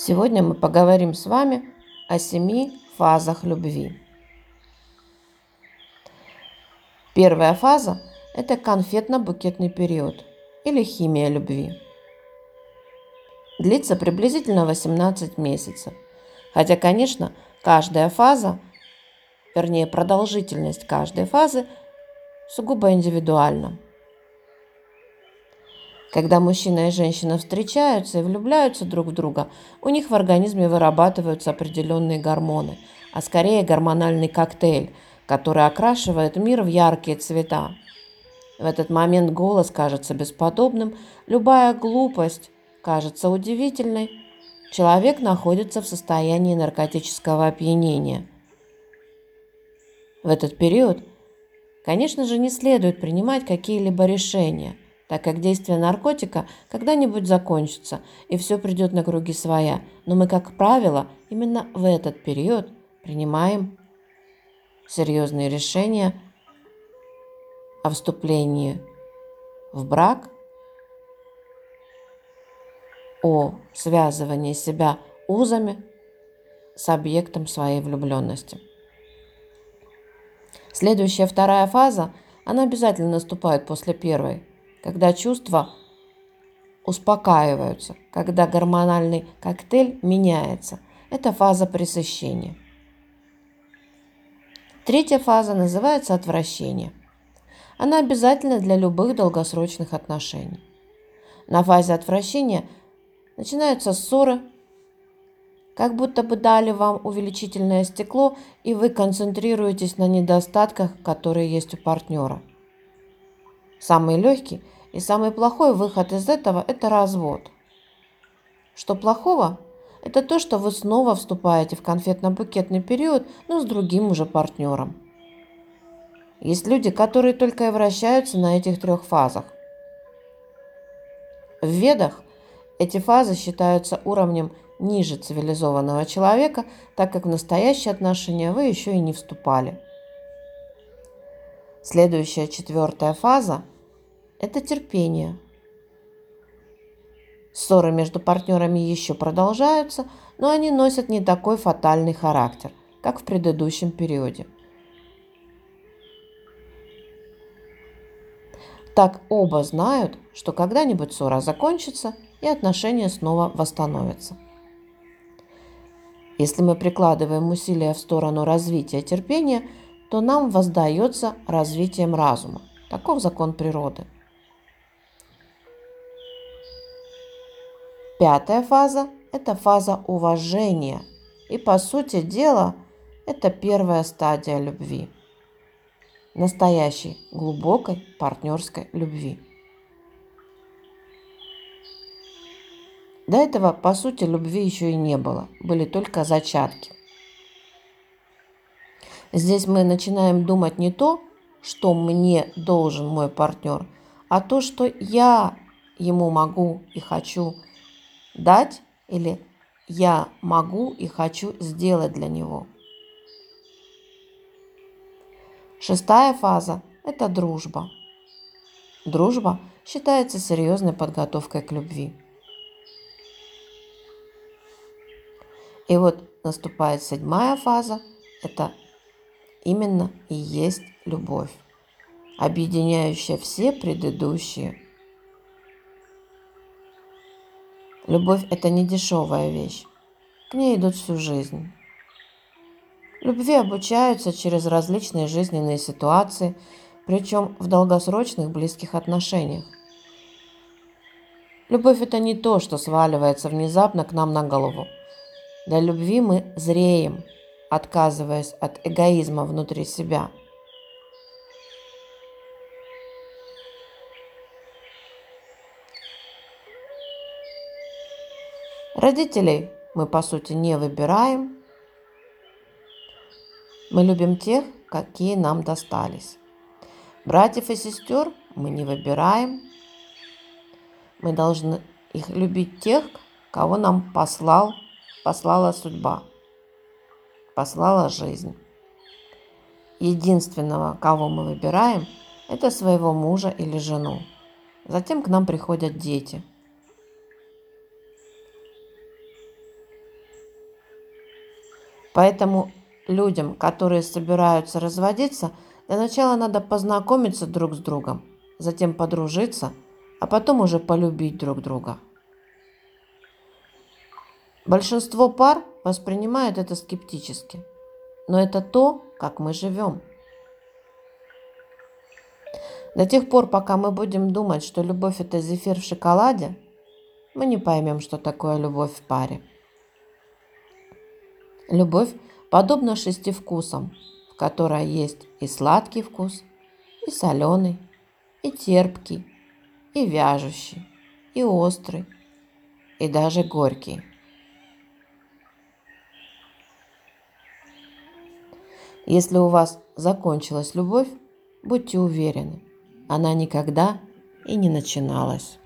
Сегодня мы поговорим с вами о семи фазах любви. Первая фаза – это конфетно-букетный период или химия любви. Длится приблизительно 18 месяцев. Хотя, конечно, каждая фаза, вернее продолжительность каждой фазы сугубо индивидуальна. Когда мужчина и женщина встречаются и влюбляются друг в друга, у них в организме вырабатываются определенные гормоны, а скорее гормональный коктейль, который окрашивает мир в яркие цвета. В этот момент голос кажется бесподобным, любая глупость кажется удивительной. Человек находится в состоянии наркотического опьянения. В этот период, конечно же, не следует принимать какие-либо решения – так как действие наркотика когда-нибудь закончится, и все придет на круги своя. Но мы, как правило, именно в этот период принимаем серьезные решения о вступлении в брак, о связывании себя узами с объектом своей влюбленности. Следующая вторая фаза, она обязательно наступает после первой – когда чувства успокаиваются, когда гормональный коктейль меняется. Это фаза пресыщения. Третья фаза называется отвращение. Она обязательна для любых долгосрочных отношений. На фазе отвращения начинаются ссоры, как будто бы дали вам увеличительное стекло, и вы концентрируетесь на недостатках, которые есть у партнера. Самый легкий и самый плохой выход из этого – это развод. Что плохого? Это то, что вы снова вступаете в конфетно-букетный период, но с другим уже партнером. Есть люди, которые только и вращаются на этих трех фазах. В ведах эти фазы считаются уровнем ниже цивилизованного человека, так как в настоящие отношения вы еще и не вступали. Следующая четвертая фаза – это терпение. Ссоры между партнерами еще продолжаются, но они носят не такой фатальный характер, как в предыдущем периоде. Так оба знают, что когда-нибудь ссора закончится и отношения снова восстановятся. Если мы прикладываем усилия в сторону развития терпения – то нам воздается развитием разума. Таков закон природы. Пятая фаза – это фаза уважения. И по сути дела, это первая стадия любви. Настоящей, глубокой партнерской любви. До этого, по сути, любви еще и не было. Были только зачатки. Здесь мы начинаем думать не то, что мне должен мой партнер, а то, что я ему могу и хочу дать или я могу и хочу сделать для него. Шестая фаза – это дружба. Дружба считается серьезной подготовкой к любви. И вот наступает седьмая фаза – это именно и есть любовь, объединяющая все предыдущие. Любовь – это не дешевая вещь. К ней идут всю жизнь. Любви обучаются через различные жизненные ситуации, причем в долгосрочных близких отношениях. Любовь – это не то, что сваливается внезапно к нам на голову. Для любви мы зреем – отказываясь от эгоизма внутри себя. Родителей мы, по сути, не выбираем. Мы любим тех, какие нам достались. Братьев и сестер мы не выбираем. Мы должны их любить тех, кого нам послал, послала судьба послала жизнь. Единственного, кого мы выбираем, это своего мужа или жену. Затем к нам приходят дети. Поэтому людям, которые собираются разводиться, для начала надо познакомиться друг с другом, затем подружиться, а потом уже полюбить друг друга. Большинство пар воспринимают это скептически, но это то, как мы живем. До тех пор, пока мы будем думать, что любовь – это зефир в шоколаде, мы не поймем, что такое любовь в паре. Любовь подобна шести вкусам, в которой есть и сладкий вкус, и соленый, и терпкий, и вяжущий, и острый, и даже горький. Если у вас закончилась любовь, будьте уверены, она никогда и не начиналась.